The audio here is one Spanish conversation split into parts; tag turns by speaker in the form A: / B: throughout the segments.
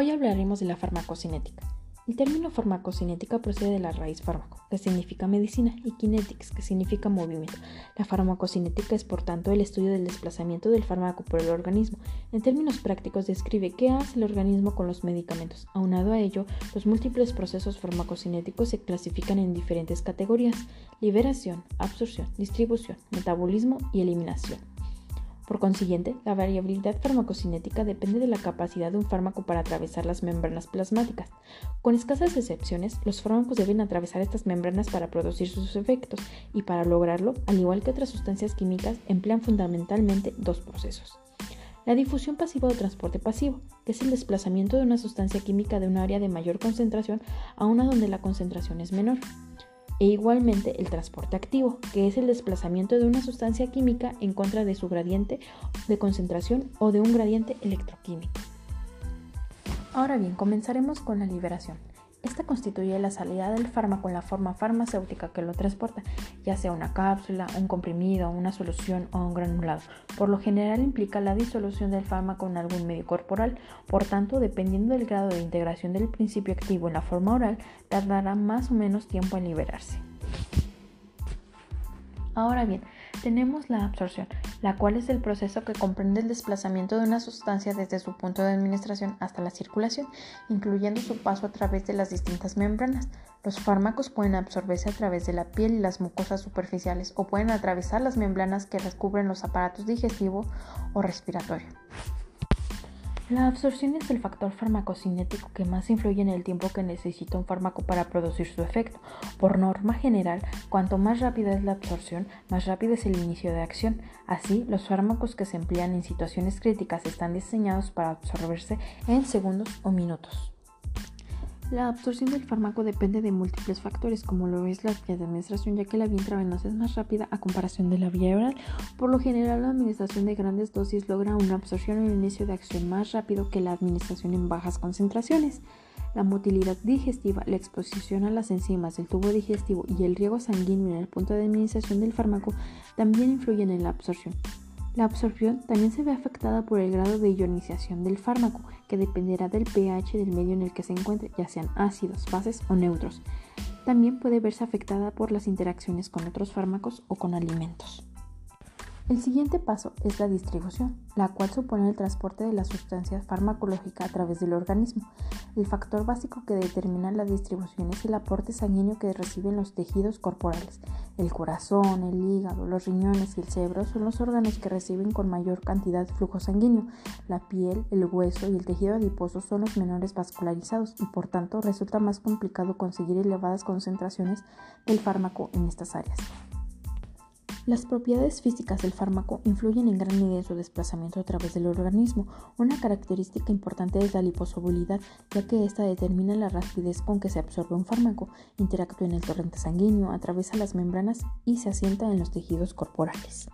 A: Hoy hablaremos de la farmacocinética. El término farmacocinética procede de la raíz fármaco, que significa medicina, y kinetics, que significa movimiento. La farmacocinética es, por tanto, el estudio del desplazamiento del fármaco por el organismo. En términos prácticos, describe qué hace el organismo con los medicamentos. Aunado a ello, los múltiples procesos farmacocinéticos se clasifican en diferentes categorías: liberación, absorción, distribución, metabolismo y eliminación. Por consiguiente, la variabilidad farmacocinética depende de la capacidad de un fármaco para atravesar las membranas plasmáticas. Con escasas excepciones, los fármacos deben atravesar estas membranas para producir sus efectos y para lograrlo, al igual que otras sustancias químicas, emplean fundamentalmente dos procesos. La difusión pasiva o transporte pasivo, que es el desplazamiento de una sustancia química de un área de mayor concentración a una donde la concentración es menor e igualmente el transporte activo, que es el desplazamiento de una sustancia química en contra de su gradiente de concentración o de un gradiente electroquímico. Ahora bien, comenzaremos con la liberación. Esta constituye la salida del fármaco en la forma farmacéutica que lo transporta, ya sea una cápsula, un comprimido, una solución o un granulado. Por lo general implica la disolución del fármaco en algún medio corporal, por tanto, dependiendo del grado de integración del principio activo en la forma oral, tardará más o menos tiempo en liberarse. Ahora bien, tenemos la absorción, la cual es el proceso que comprende el desplazamiento de una sustancia desde su punto de administración hasta la circulación, incluyendo su paso a través de las distintas membranas. Los fármacos pueden absorberse a través de la piel y las mucosas superficiales o pueden atravesar las membranas que recubren los aparatos digestivo o respiratorio. La absorción es el factor farmacocinético que más influye en el tiempo que necesita un fármaco para producir su efecto. Por norma general, cuanto más rápida es la absorción, más rápido es el inicio de acción. Así, los fármacos que se emplean en situaciones críticas están diseñados para absorberse en segundos o minutos. La absorción del fármaco depende de múltiples factores, como lo es la vía de administración, ya que la vía intravenosa es más rápida a comparación de la vía oral. Por lo general, la administración de grandes dosis logra una absorción en el inicio de acción más rápido que la administración en bajas concentraciones. La motilidad digestiva, la exposición a las enzimas del tubo digestivo y el riego sanguíneo en el punto de administración del fármaco también influyen en la absorción. La absorción también se ve afectada por el grado de ionización del fármaco, que dependerá del pH del medio en el que se encuentre, ya sean ácidos, bases o neutros. También puede verse afectada por las interacciones con otros fármacos o con alimentos. El siguiente paso es la distribución, la cual supone el transporte de la sustancia farmacológica a través del organismo. El factor básico que determina la distribución es el aporte sanguíneo que reciben los tejidos corporales. El corazón, el hígado, los riñones y el cerebro son los órganos que reciben con mayor cantidad de flujo sanguíneo. La piel, el hueso y el tejido adiposo son los menores vascularizados y por tanto resulta más complicado conseguir elevadas concentraciones del fármaco en estas áreas. Las propiedades físicas del fármaco influyen en gran medida en su desplazamiento a través del organismo. Una característica importante es la liposolubilidad, ya que esta determina la rapidez con que se absorbe un fármaco, interactúa en el torrente sanguíneo, atraviesa las membranas y se asienta en los tejidos corporales.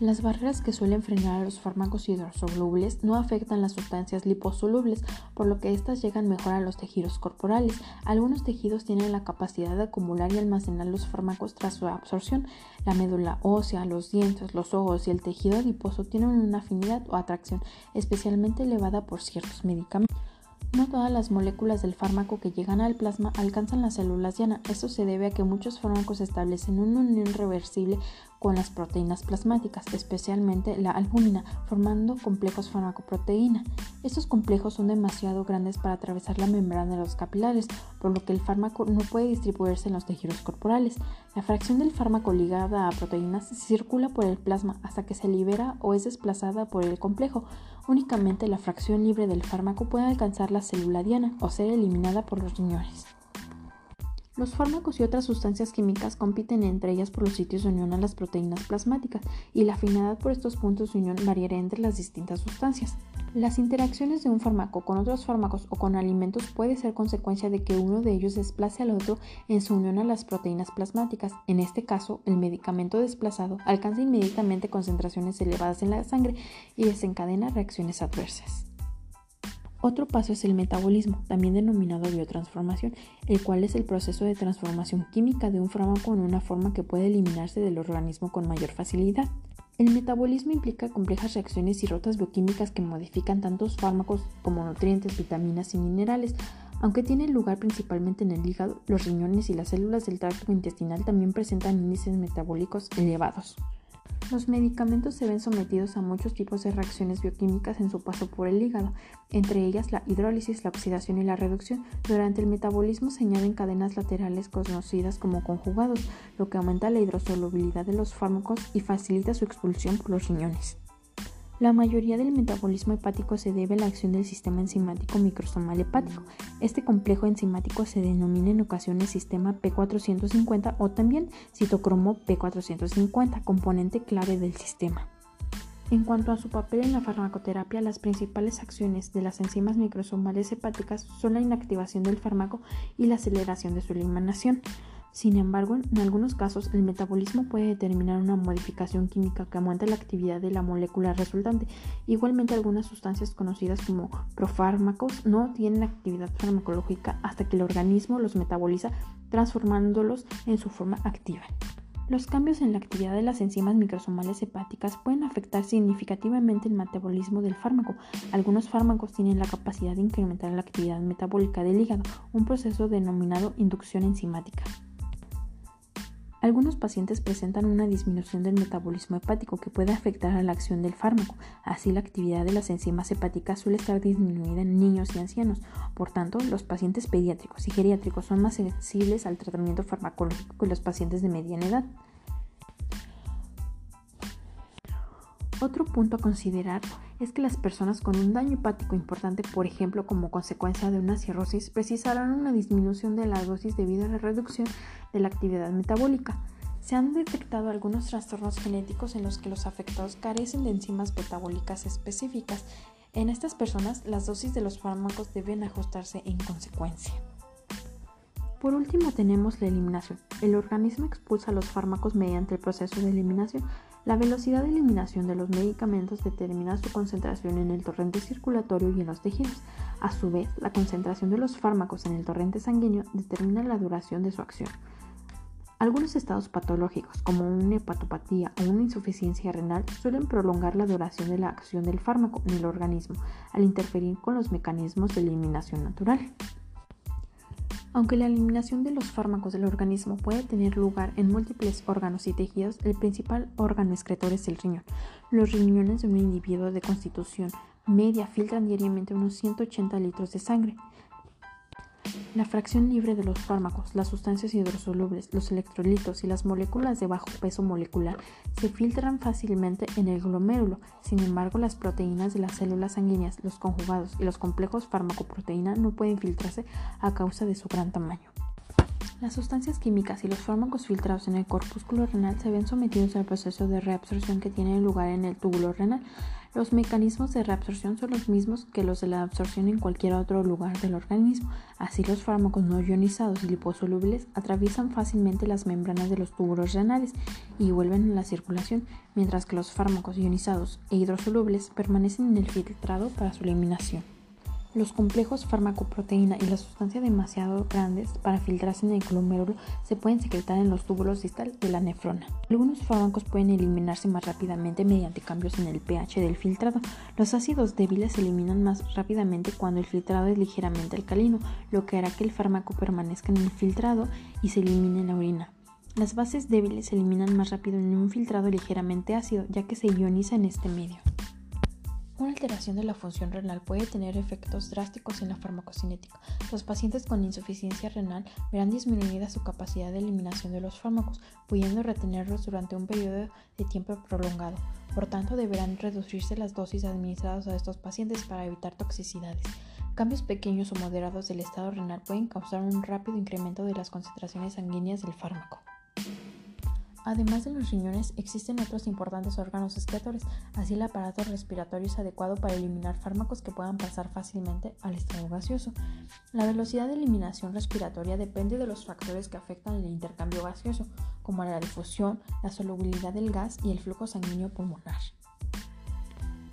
A: Las barreras que suelen frenar a los fármacos hidrosolubles no afectan las sustancias liposolubles, por lo que éstas llegan mejor a los tejidos corporales. Algunos tejidos tienen la capacidad de acumular y almacenar los fármacos tras su absorción. La médula ósea, los dientes, los ojos y el tejido adiposo tienen una afinidad o atracción especialmente elevada por ciertos medicamentos. No todas las moléculas del fármaco que llegan al plasma alcanzan las células llanas. Esto se debe a que muchos fármacos establecen una unión reversible con las proteínas plasmáticas, especialmente la albúmina, formando complejos farmacoproteína. Estos complejos son demasiado grandes para atravesar la membrana de los capilares, por lo que el fármaco no puede distribuirse en los tejidos corporales. La fracción del fármaco ligada a proteínas circula por el plasma hasta que se libera o es desplazada por el complejo. Únicamente la fracción libre del fármaco puede alcanzar la célula diana o ser eliminada por los riñones. Los fármacos y otras sustancias químicas compiten entre ellas por los sitios de unión a las proteínas plasmáticas y la afinidad por estos puntos de unión variará entre las distintas sustancias. Las interacciones de un fármaco con otros fármacos o con alimentos puede ser consecuencia de que uno de ellos desplace al otro en su unión a las proteínas plasmáticas. En este caso, el medicamento desplazado alcanza inmediatamente concentraciones elevadas en la sangre y desencadena reacciones adversas. Otro paso es el metabolismo, también denominado biotransformación, el cual es el proceso de transformación química de un fármaco en una forma que puede eliminarse del organismo con mayor facilidad. El metabolismo implica complejas reacciones y rutas bioquímicas que modifican tantos fármacos como nutrientes, vitaminas y minerales. Aunque tiene lugar principalmente en el hígado, los riñones y las células del tracto intestinal también presentan índices metabólicos elevados. Los medicamentos se ven sometidos a muchos tipos de reacciones bioquímicas en su paso por el hígado, entre ellas la hidrólisis, la oxidación y la reducción. Durante el metabolismo se añaden cadenas laterales conocidas como conjugados, lo que aumenta la hidrosolubilidad de los fármacos y facilita su expulsión por los riñones. La mayoría del metabolismo hepático se debe a la acción del sistema enzimático microsomal hepático. Este complejo enzimático se denomina en ocasiones sistema P450 o también citocromo P450, componente clave del sistema. En cuanto a su papel en la farmacoterapia, las principales acciones de las enzimas microsomales hepáticas son la inactivación del fármaco y la aceleración de su eliminación. Sin embargo, en algunos casos el metabolismo puede determinar una modificación química que aumenta la actividad de la molécula resultante. Igualmente, algunas sustancias conocidas como profármacos no tienen actividad farmacológica hasta que el organismo los metaboliza transformándolos en su forma activa. Los cambios en la actividad de las enzimas microsomales hepáticas pueden afectar significativamente el metabolismo del fármaco. Algunos fármacos tienen la capacidad de incrementar la actividad metabólica del hígado, un proceso denominado inducción enzimática. Algunos pacientes presentan una disminución del metabolismo hepático que puede afectar a la acción del fármaco. Así, la actividad de las enzimas hepáticas suele estar disminuida en niños y ancianos. Por tanto, los pacientes pediátricos y geriátricos son más sensibles al tratamiento farmacológico que los pacientes de mediana edad. Otro punto a considerar es que las personas con un daño hepático importante, por ejemplo como consecuencia de una cirrosis, precisarán una disminución de la dosis debido a la reducción de la actividad metabólica. Se han detectado algunos trastornos genéticos en los que los afectados carecen de enzimas metabólicas específicas. En estas personas, las dosis de los fármacos deben ajustarse en consecuencia. Por último tenemos la eliminación. El organismo expulsa los fármacos mediante el proceso de eliminación. La velocidad de eliminación de los medicamentos determina su concentración en el torrente circulatorio y en los tejidos. A su vez, la concentración de los fármacos en el torrente sanguíneo determina la duración de su acción. Algunos estados patológicos, como una hepatopatía o una insuficiencia renal, suelen prolongar la duración de la acción del fármaco en el organismo al interferir con los mecanismos de eliminación natural. Aunque la eliminación de los fármacos del organismo puede tener lugar en múltiples órganos y tejidos, el principal órgano excretor es el riñón. Los riñones de un individuo de constitución media filtran diariamente unos 180 litros de sangre. La fracción libre de los fármacos, las sustancias hidrosolubles, los electrolitos y las moléculas de bajo peso molecular se filtran fácilmente en el glomérulo. Sin embargo, las proteínas de las células sanguíneas, los conjugados y los complejos farmacoproteína no pueden filtrarse a causa de su gran tamaño. Las sustancias químicas y los fármacos filtrados en el corpúsculo renal se ven sometidos al proceso de reabsorción que tiene lugar en el túbulo renal. Los mecanismos de reabsorción son los mismos que los de la absorción en cualquier otro lugar del organismo. Así los fármacos no ionizados y liposolubles atraviesan fácilmente las membranas de los túbulos renales y vuelven a la circulación, mientras que los fármacos ionizados e hidrosolubles permanecen en el filtrado para su eliminación. Los complejos farmacoproteína y la sustancia demasiado grandes para filtrarse en el glomérulo se pueden secretar en los túbulos distal de la nefrona. Algunos fármacos pueden eliminarse más rápidamente mediante cambios en el pH del filtrado. Los ácidos débiles se eliminan más rápidamente cuando el filtrado es ligeramente alcalino, lo que hará que el fármaco permanezca en el filtrado y se elimine en la orina. Las bases débiles se eliminan más rápido en un filtrado ligeramente ácido, ya que se ioniza en este medio. Una alteración de la función renal puede tener efectos drásticos en la farmacocinética. Los pacientes con insuficiencia renal verán disminuida su capacidad de eliminación de los fármacos, pudiendo retenerlos durante un periodo de tiempo prolongado. Por tanto, deberán reducirse las dosis administradas a estos pacientes para evitar toxicidades. Cambios pequeños o moderados del estado renal pueden causar un rápido incremento de las concentraciones sanguíneas del fármaco. Además de los riñones, existen otros importantes órganos excretores, así el aparato respiratorio es adecuado para eliminar fármacos que puedan pasar fácilmente al estado gaseoso. La velocidad de eliminación respiratoria depende de los factores que afectan el intercambio gaseoso, como la difusión, la solubilidad del gas y el flujo sanguíneo pulmonar.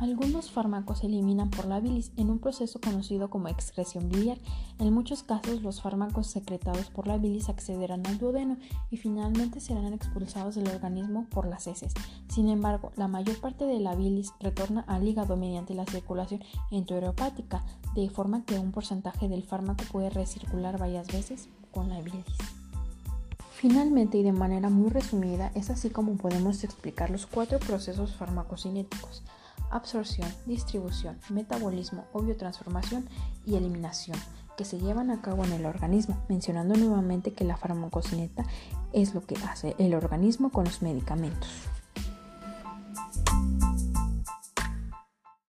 A: Algunos fármacos se eliminan por la bilis en un proceso conocido como excreción biliar. En muchos casos, los fármacos secretados por la bilis accederán al duodeno y finalmente serán expulsados del organismo por las heces. Sin embargo, la mayor parte de la bilis retorna al hígado mediante la circulación enterohepática, de forma que un porcentaje del fármaco puede recircular varias veces con la bilis. Finalmente y de manera muy resumida, es así como podemos explicar los cuatro procesos farmacocinéticos absorción, distribución, metabolismo o biotransformación y eliminación que se llevan a cabo en el organismo, mencionando nuevamente que la farmacocineta es lo que hace el organismo con los medicamentos.